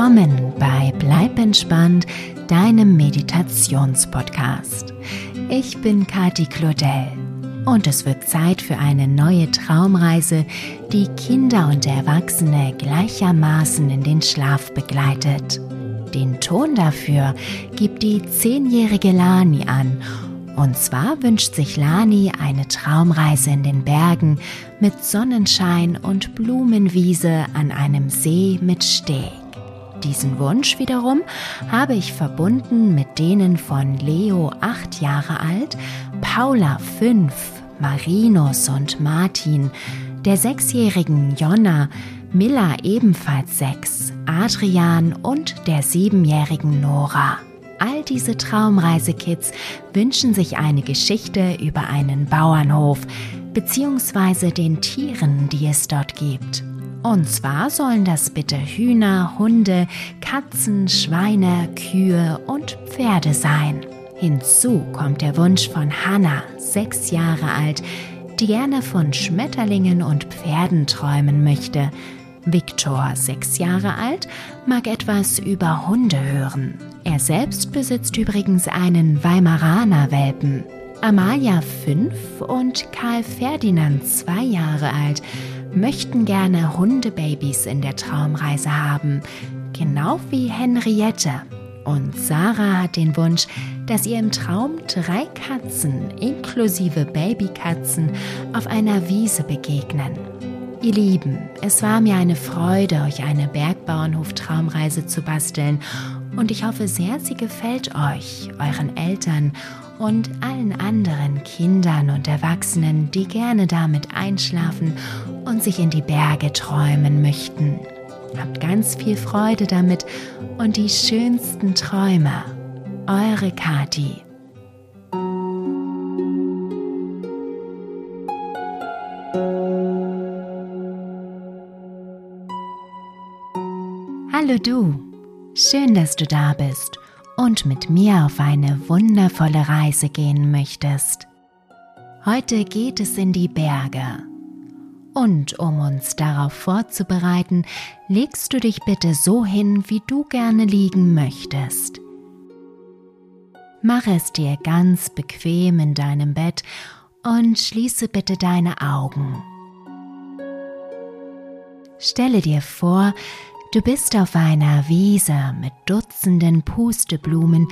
Willkommen bei Bleib entspannt, deinem Meditationspodcast. Ich bin Kati Claudel und es wird Zeit für eine neue Traumreise, die Kinder und Erwachsene gleichermaßen in den Schlaf begleitet. Den Ton dafür gibt die zehnjährige Lani an und zwar wünscht sich Lani eine Traumreise in den Bergen mit Sonnenschein und Blumenwiese an einem See mit Steg. Diesen Wunsch wiederum habe ich verbunden mit denen von Leo, acht Jahre alt, Paula, fünf, Marinus und Martin, der sechsjährigen Jonna, Milla ebenfalls sechs, Adrian und der siebenjährigen Nora. All diese Traumreisekids wünschen sich eine Geschichte über einen Bauernhof bzw. den Tieren, die es dort gibt. Und zwar sollen das bitte Hühner, Hunde, Katzen, Schweine, Kühe und Pferde sein. Hinzu kommt der Wunsch von Hannah, sechs Jahre alt, die gerne von Schmetterlingen und Pferden träumen möchte. Viktor, sechs Jahre alt, mag etwas über Hunde hören. Er selbst besitzt übrigens einen Weimaraner Welpen. Amalia, fünf, und Karl Ferdinand, zwei Jahre alt, möchten gerne Hundebabys in der Traumreise haben, genau wie Henriette. Und Sarah hat den Wunsch, dass ihr im Traum drei Katzen inklusive Babykatzen auf einer Wiese begegnen. Ihr Lieben, es war mir eine Freude, euch eine Bergbauernhof-Traumreise zu basteln und ich hoffe sehr, sie gefällt euch, euren Eltern und allen anderen Kindern und Erwachsenen, die gerne damit einschlafen und sich in die Berge träumen möchten. Habt ganz viel Freude damit und die schönsten Träume. Eure Kati. Hallo du, schön, dass du da bist und mit mir auf eine wundervolle Reise gehen möchtest. Heute geht es in die Berge. Und um uns darauf vorzubereiten, legst du dich bitte so hin, wie du gerne liegen möchtest. Mach es dir ganz bequem in deinem Bett und schließe bitte deine Augen. Stelle dir vor, Du bist auf einer Wiese mit Dutzenden Pusteblumen,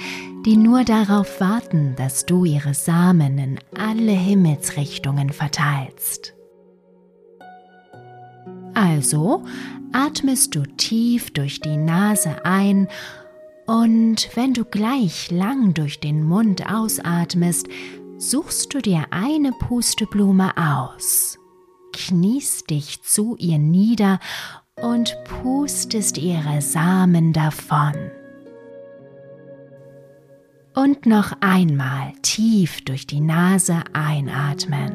die nur darauf warten, dass du ihre Samen in alle Himmelsrichtungen verteilst. Also atmest du tief durch die Nase ein und wenn du gleich lang durch den Mund ausatmest, suchst du dir eine Pusteblume aus, kniest dich zu ihr nieder und pustest ihre Samen davon. Und noch einmal tief durch die Nase einatmen.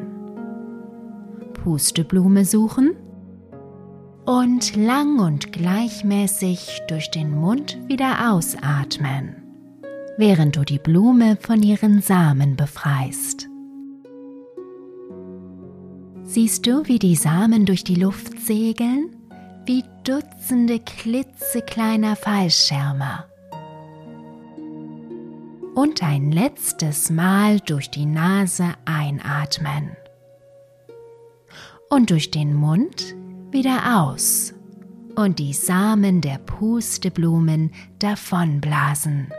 Pusteblume suchen und lang und gleichmäßig durch den Mund wieder ausatmen, während du die Blume von ihren Samen befreist. Siehst du, wie die Samen durch die Luft segeln? Wie Dutzende klitzekleiner Fallschirme. Und ein letztes Mal durch die Nase einatmen. Und durch den Mund wieder aus und die Samen der Pusteblumen davonblasen.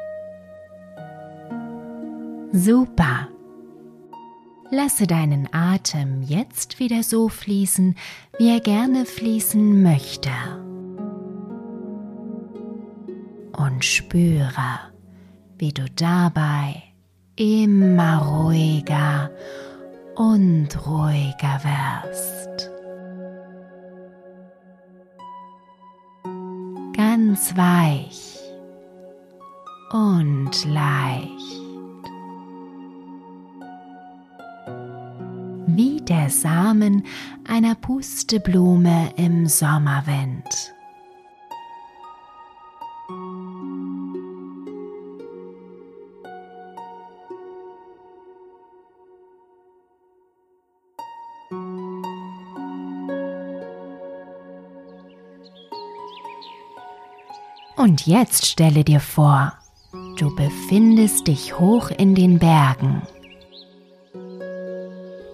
Super! Lasse deinen Atem jetzt wieder so fließen, wie er gerne fließen möchte. Und spüre, wie du dabei immer ruhiger und ruhiger wirst. Ganz weich und leicht. Wie der Samen einer Pusteblume im Sommerwind. Und jetzt stelle dir vor, du befindest dich hoch in den Bergen.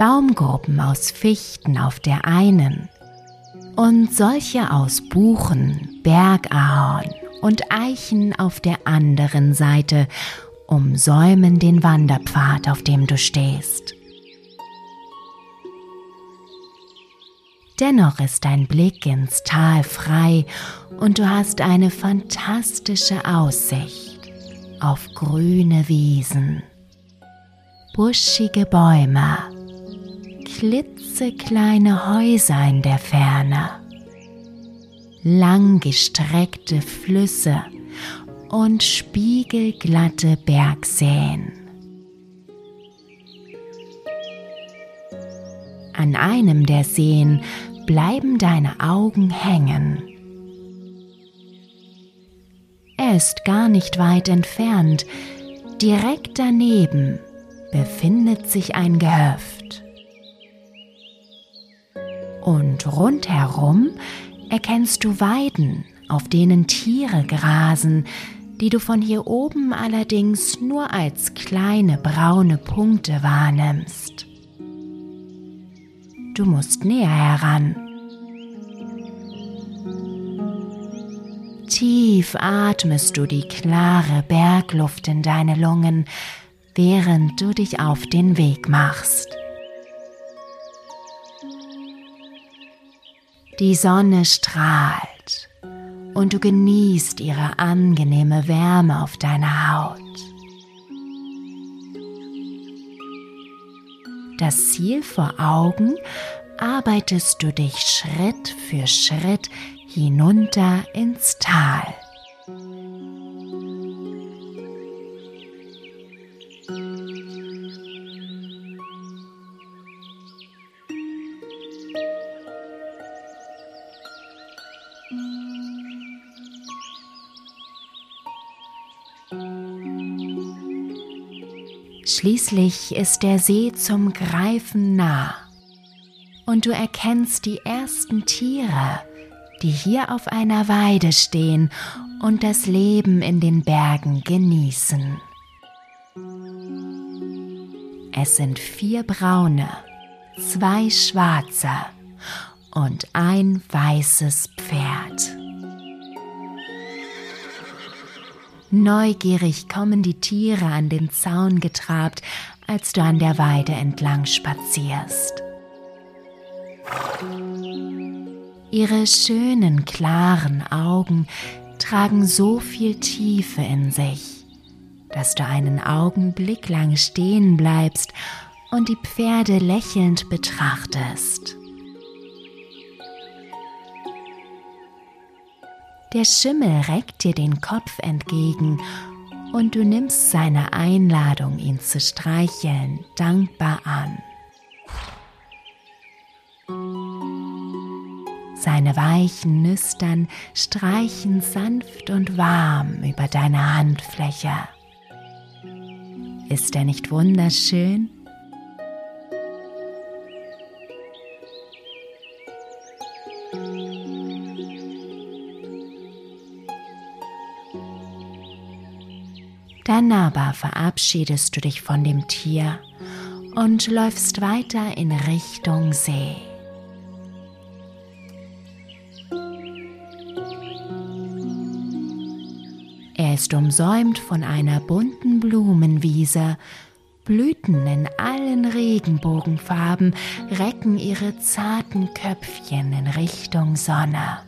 Baumgruppen aus Fichten auf der einen und solche aus Buchen, Bergahorn und Eichen auf der anderen Seite umsäumen den Wanderpfad, auf dem du stehst. Dennoch ist dein Blick ins Tal frei und du hast eine fantastische Aussicht auf grüne Wiesen, buschige Bäume, klitzekleine Häuser in der Ferne, langgestreckte Flüsse und spiegelglatte Bergseen. An einem der Seen bleiben deine Augen hängen. Er ist gar nicht weit entfernt. Direkt daneben befindet sich ein Gehöft. Und rundherum erkennst du Weiden, auf denen Tiere grasen, die du von hier oben allerdings nur als kleine braune Punkte wahrnimmst. Du musst näher heran. Tief atmest du die klare Bergluft in deine Lungen, während du dich auf den Weg machst. Die Sonne strahlt und du genießt ihre angenehme Wärme auf deiner Haut. Das Ziel vor Augen arbeitest du dich Schritt für Schritt hinunter ins Tal. Schließlich ist der See zum Greifen nah und du erkennst die ersten Tiere, die hier auf einer Weide stehen und das Leben in den Bergen genießen. Es sind vier braune, zwei schwarze und ein weißes Pferd. Neugierig kommen die Tiere an den Zaun getrabt, als du an der Weide entlang spazierst. Ihre schönen, klaren Augen tragen so viel Tiefe in sich, dass du einen Augenblick lang stehen bleibst und die Pferde lächelnd betrachtest. Der Schimmel reckt dir den Kopf entgegen und du nimmst seine Einladung, ihn zu streicheln, dankbar an. Seine weichen Nüstern streichen sanft und warm über deine Handfläche. Ist er nicht wunderschön? Dann aber verabschiedest du dich von dem Tier und läufst weiter in Richtung See. Er ist umsäumt von einer bunten Blumenwiese. Blüten in allen Regenbogenfarben recken ihre zarten Köpfchen in Richtung Sonne.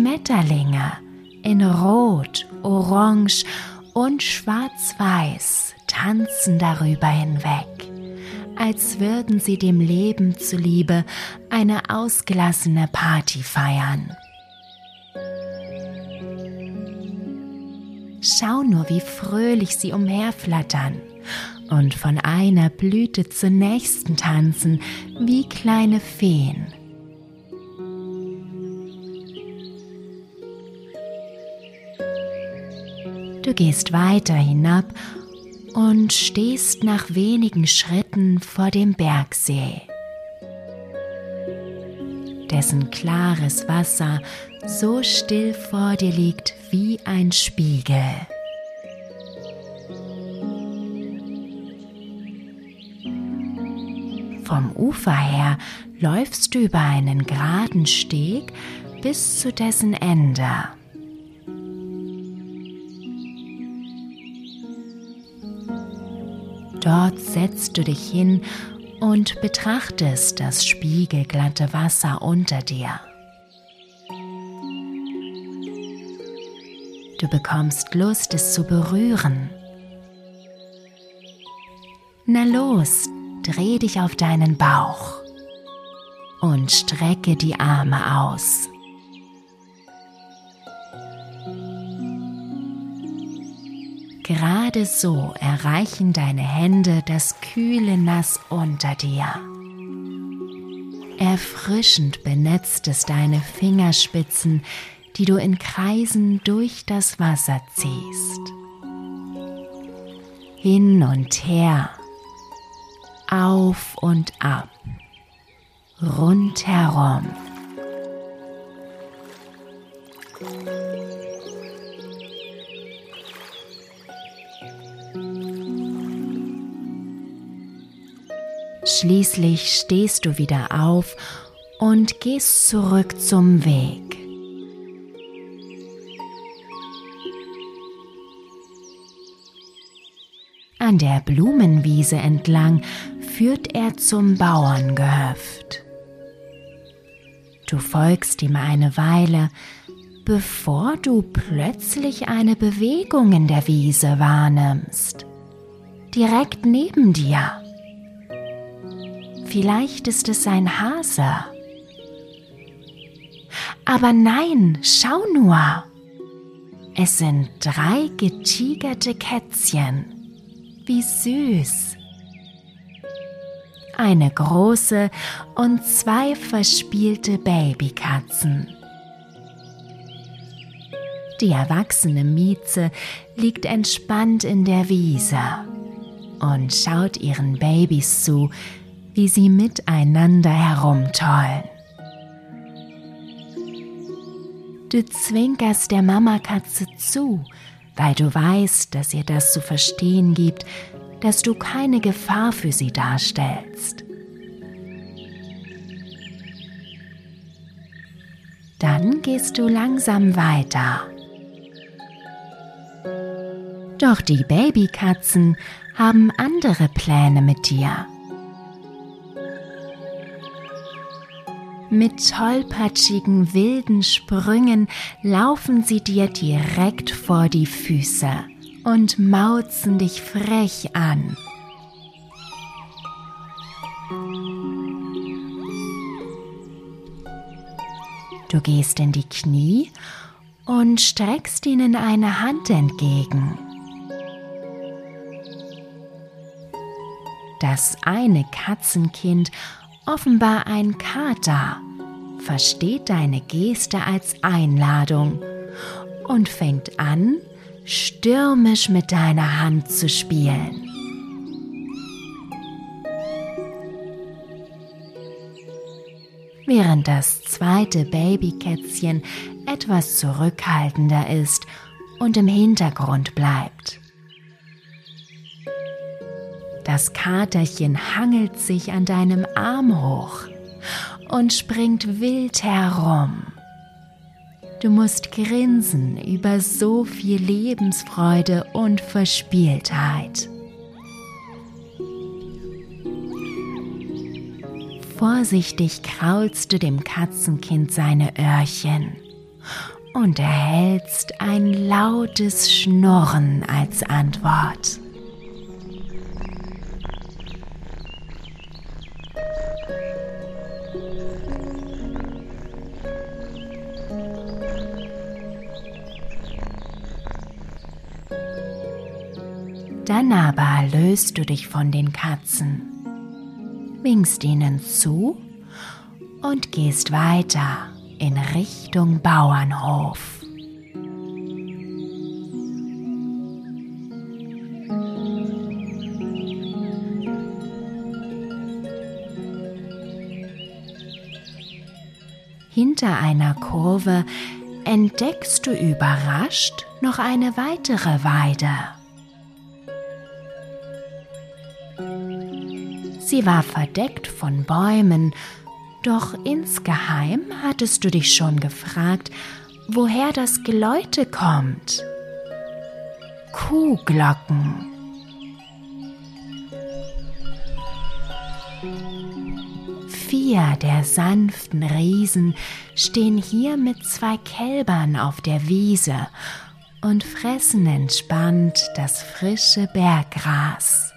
Schmetterlinge in Rot, Orange und Schwarz-Weiß tanzen darüber hinweg, als würden sie dem Leben zuliebe eine ausgelassene Party feiern. Schau nur, wie fröhlich sie umherflattern und von einer Blüte zur nächsten tanzen wie kleine Feen. Du gehst weiter hinab und stehst nach wenigen Schritten vor dem Bergsee. dessen klares Wasser so still vor dir liegt wie ein Spiegel. Vom Ufer her läufst du über einen geraden Steg bis zu dessen Ende. Dort setzt du dich hin und betrachtest das spiegelglatte Wasser unter dir. Du bekommst Lust, es zu berühren. Na los, dreh dich auf deinen Bauch und strecke die Arme aus. Gerade so erreichen deine Hände das kühle Nass unter dir. Erfrischend benetzt es deine Fingerspitzen, die du in Kreisen durch das Wasser ziehst. Hin und her auf und ab, rundherum. Schließlich stehst du wieder auf und gehst zurück zum Weg. An der Blumenwiese entlang führt er zum Bauerngehöft. Du folgst ihm eine Weile, bevor du plötzlich eine Bewegung in der Wiese wahrnimmst. Direkt neben dir. Vielleicht ist es ein Hase. Aber nein, schau nur. Es sind drei getigerte Kätzchen. Wie süß eine große und zwei verspielte Babykatzen. Die erwachsene Mieze liegt entspannt in der Wiese und schaut ihren Babys zu, wie sie miteinander herumtollen. Du zwinkerst der Mamakatze zu, weil du weißt, dass ihr das zu verstehen gibt, dass du keine Gefahr für sie darstellst. Dann gehst du langsam weiter. Doch die Babykatzen haben andere Pläne mit dir. Mit tollpatschigen wilden Sprüngen laufen sie dir direkt vor die Füße und mauzen dich frech an. Du gehst in die Knie und streckst ihnen eine Hand entgegen. Das eine Katzenkind, offenbar ein Kater, versteht deine Geste als Einladung und fängt an, stürmisch mit deiner Hand zu spielen. Während das zweite Babykätzchen etwas zurückhaltender ist und im Hintergrund bleibt. Das Katerchen hangelt sich an deinem Arm hoch und springt wild herum. Du musst grinsen über so viel Lebensfreude und Verspieltheit. Vorsichtig kraulst du dem Katzenkind seine Öhrchen und erhältst ein lautes Schnurren als Antwort. Dann aber löst du dich von den Katzen, winkst ihnen zu und gehst weiter in Richtung Bauernhof. Hinter einer Kurve entdeckst du überrascht noch eine weitere Weide. Sie war verdeckt von Bäumen, doch insgeheim hattest du dich schon gefragt, woher das Geläute kommt. Kuhglocken. Vier der sanften Riesen stehen hier mit zwei Kälbern auf der Wiese und fressen entspannt das frische Berggras.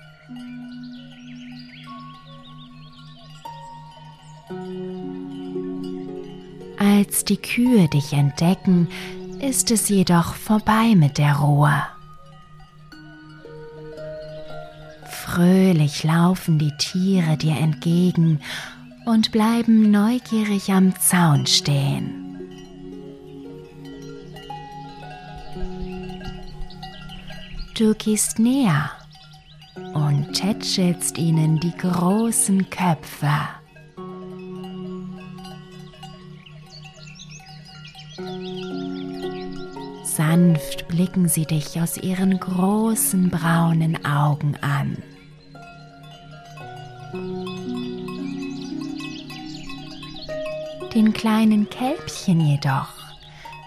Als die Kühe dich entdecken, ist es jedoch vorbei mit der Ruhe. Fröhlich laufen die Tiere dir entgegen und bleiben neugierig am Zaun stehen. Du gehst näher und tätschelst ihnen die großen Köpfe. Sanft blicken sie dich aus ihren großen braunen Augen an. Den kleinen Kälbchen jedoch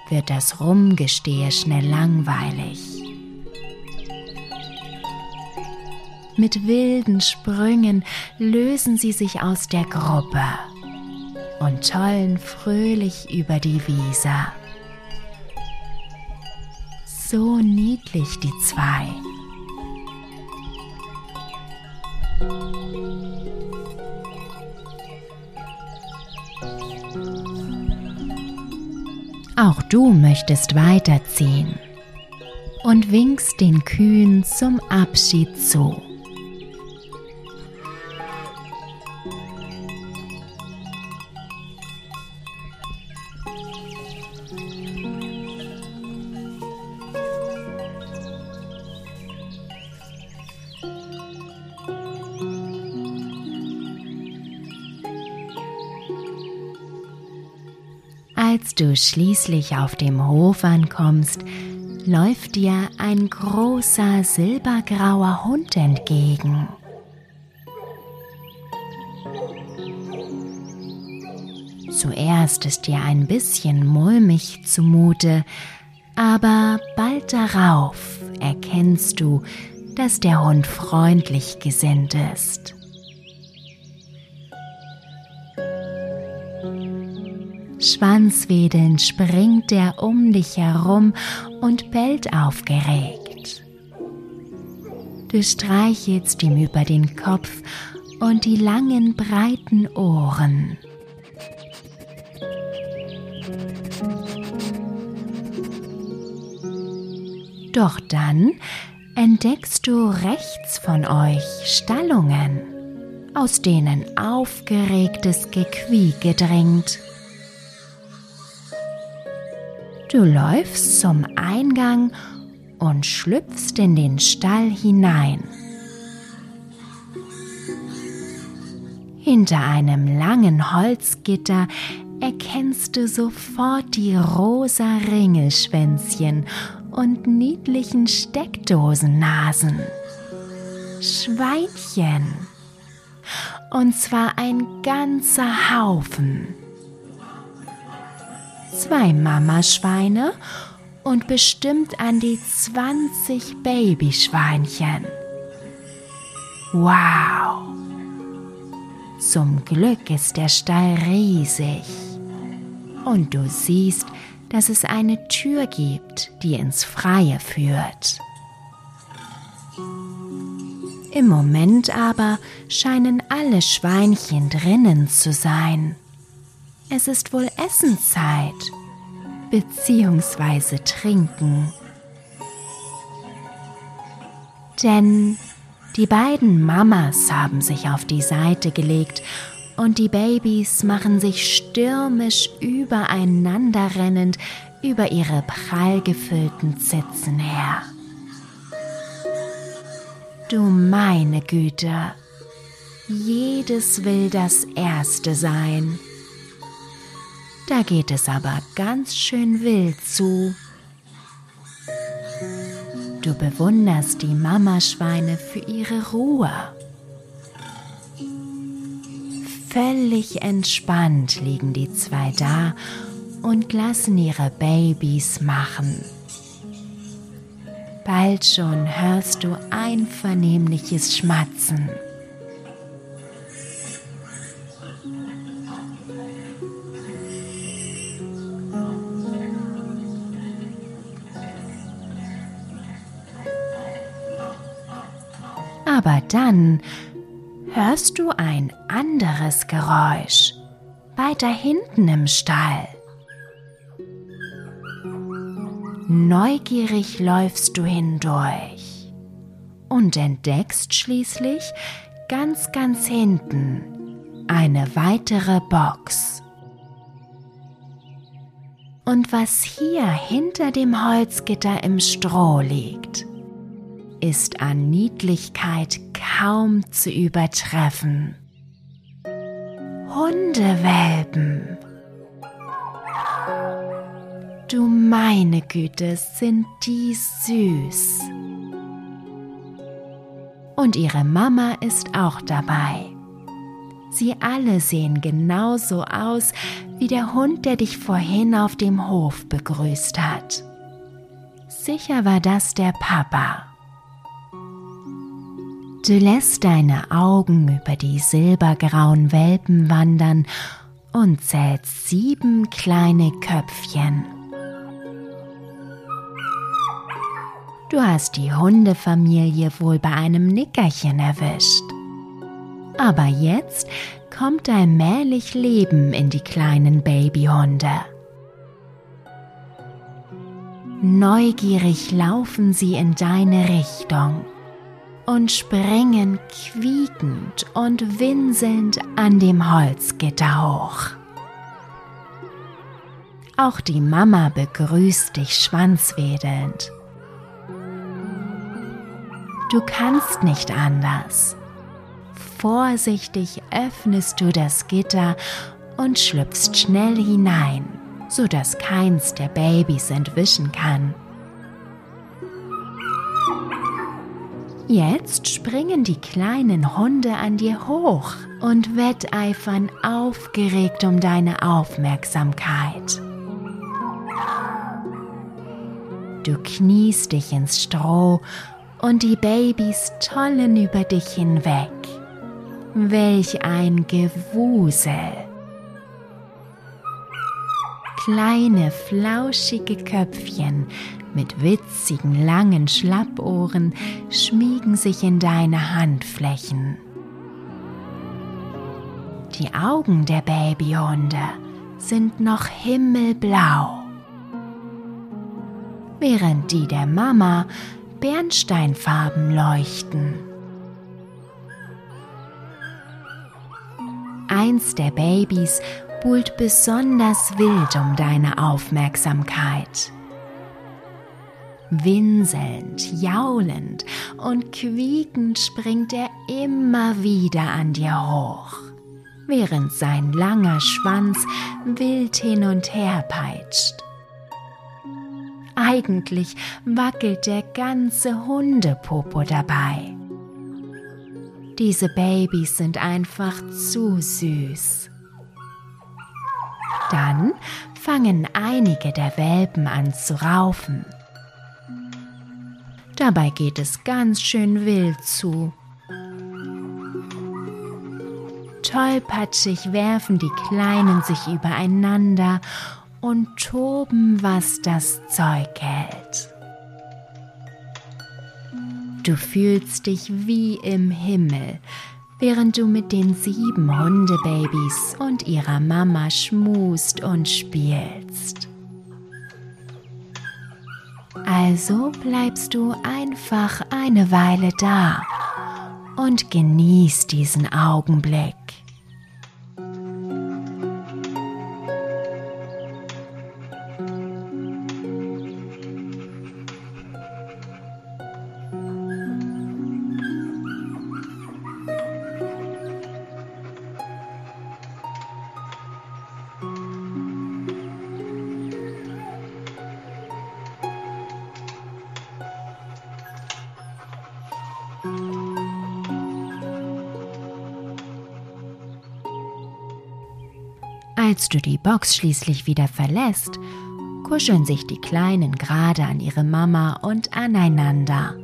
wird das Rumgestehe schnell langweilig. Mit wilden Sprüngen lösen sie sich aus der Gruppe und tollen fröhlich über die Wiese. So niedlich die zwei. Auch du möchtest weiterziehen und winkst den Kühen zum Abschied zu. Du schließlich auf dem Hof ankommst, läuft dir ein großer silbergrauer Hund entgegen. Zuerst ist dir ein bisschen mulmig zumute, aber bald darauf erkennst du, dass der Hund freundlich gesinnt ist. Schwanzwedelnd springt er um dich herum und bellt aufgeregt. Du streichelst ihm über den Kopf und die langen breiten Ohren. Doch dann entdeckst du rechts von euch Stallungen, aus denen aufgeregtes Gequieke dringt. Du läufst zum Eingang und schlüpfst in den Stall hinein. Hinter einem langen Holzgitter erkennst du sofort die rosa Ringelschwänzchen und niedlichen Steckdosennasen. Schweinchen. Und zwar ein ganzer Haufen zwei Mamaschweine und bestimmt an die 20 Babyschweinchen. Wow! Zum Glück ist der Stall riesig. Und du siehst, dass es eine Tür gibt, die ins Freie führt. Im Moment aber scheinen alle Schweinchen drinnen zu sein. Es ist wohl Essenszeit beziehungsweise trinken. Denn die beiden Mamas haben sich auf die Seite gelegt und die Babys machen sich stürmisch übereinander rennend über ihre prall gefüllten Zitzen her. Du meine Güte, jedes will das Erste sein. Da geht es aber ganz schön wild zu. Du bewunderst die Mamaschweine für ihre Ruhe. Völlig entspannt liegen die zwei da und lassen ihre Babys machen. Bald schon hörst du einvernehmliches Schmatzen. Aber dann hörst du ein anderes Geräusch weiter hinten im Stall. Neugierig läufst du hindurch und entdeckst schließlich ganz, ganz hinten eine weitere Box. Und was hier hinter dem Holzgitter im Stroh liegt, ist an Niedlichkeit kaum zu übertreffen. Hundewelpen. Du meine Güte, sind die süß. Und ihre Mama ist auch dabei. Sie alle sehen genauso aus wie der Hund, der dich vorhin auf dem Hof begrüßt hat. Sicher war das der Papa. Du lässt deine Augen über die silbergrauen Welpen wandern und zählst sieben kleine Köpfchen. Du hast die Hundefamilie wohl bei einem Nickerchen erwischt. Aber jetzt kommt allmählich Leben in die kleinen Babyhunde. Neugierig laufen sie in deine Richtung und springen quiekend und winselnd an dem Holzgitter hoch. Auch die Mama begrüßt dich schwanzwedelnd Du kannst nicht anders. Vorsichtig öffnest du das Gitter und schlüpfst schnell hinein, sodass keins der Babys entwischen kann. Jetzt springen die kleinen Hunde an dir hoch und wetteifern aufgeregt um deine Aufmerksamkeit. Du kniest dich ins Stroh und die Babys tollen über dich hinweg. Welch ein Gewusel! Kleine, flauschige Köpfchen mit witzigen, langen Schlappohren schmiegen sich in deine Handflächen. Die Augen der Babyhunde sind noch himmelblau, während die der Mama Bernsteinfarben leuchten. Eins der Babys buhlt besonders wild um deine Aufmerksamkeit. Winselnd, jaulend und quiekend springt er immer wieder an dir hoch, während sein langer Schwanz wild hin und her peitscht. Eigentlich wackelt der ganze Hundepopo dabei. Diese Babys sind einfach zu süß. Dann fangen einige der Welpen an zu raufen. Dabei geht es ganz schön wild zu. Tollpatschig werfen die Kleinen sich übereinander und toben, was das Zeug hält. Du fühlst dich wie im Himmel, während du mit den sieben Hundebabys und ihrer Mama schmust und spielst. Also bleibst du einfach eine Weile da und genießt diesen Augenblick. Als du die Box schließlich wieder verlässt, kuscheln sich die Kleinen gerade an ihre Mama und aneinander.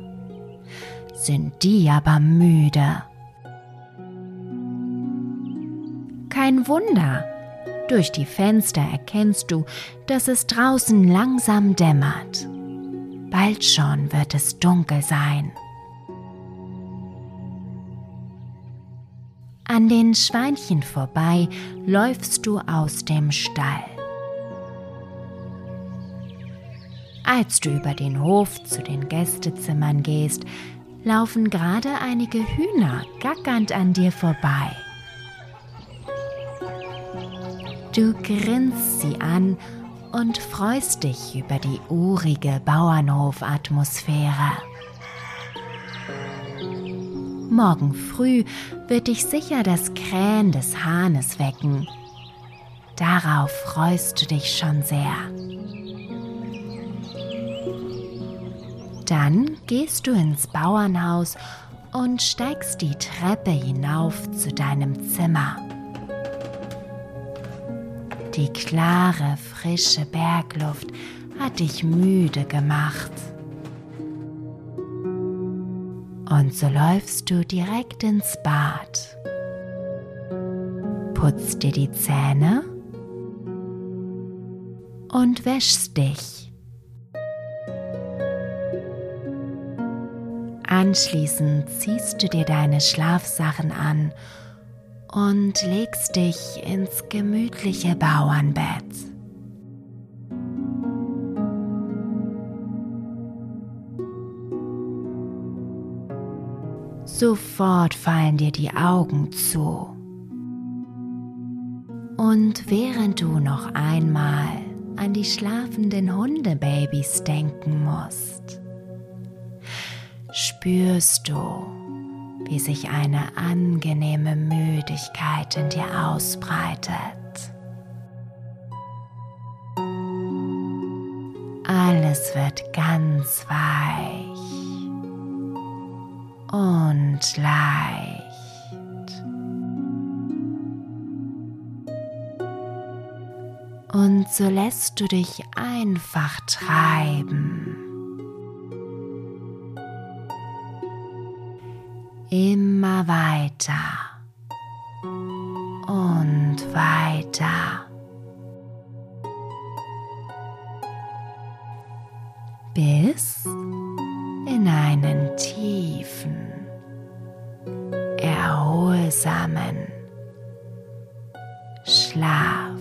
Sind die aber müde. Kein Wunder, durch die Fenster erkennst du, dass es draußen langsam dämmert. Bald schon wird es dunkel sein. An den Schweinchen vorbei läufst du aus dem Stall. Als du über den Hof zu den Gästezimmern gehst, laufen gerade einige Hühner gackernd an dir vorbei. Du grinst sie an und freust dich über die urige Bauernhofatmosphäre. Morgen früh wird dich sicher das Krähen des Hahnes wecken. Darauf freust du dich schon sehr. Dann gehst du ins Bauernhaus und steigst die Treppe hinauf zu deinem Zimmer. Die klare, frische Bergluft hat dich müde gemacht. Und so läufst du direkt ins Bad, putzt dir die Zähne und wäschst dich. Anschließend ziehst du dir deine Schlafsachen an und legst dich ins gemütliche Bauernbett. Sofort fallen dir die Augen zu. Und während du noch einmal an die schlafenden Hundebabys denken musst, spürst du, wie sich eine angenehme Müdigkeit in dir ausbreitet. Alles wird ganz weich und leicht. Und so lässt du dich einfach treiben. immer weiter und weiter. Bis in einen tiefen, erholsamen Schlaf.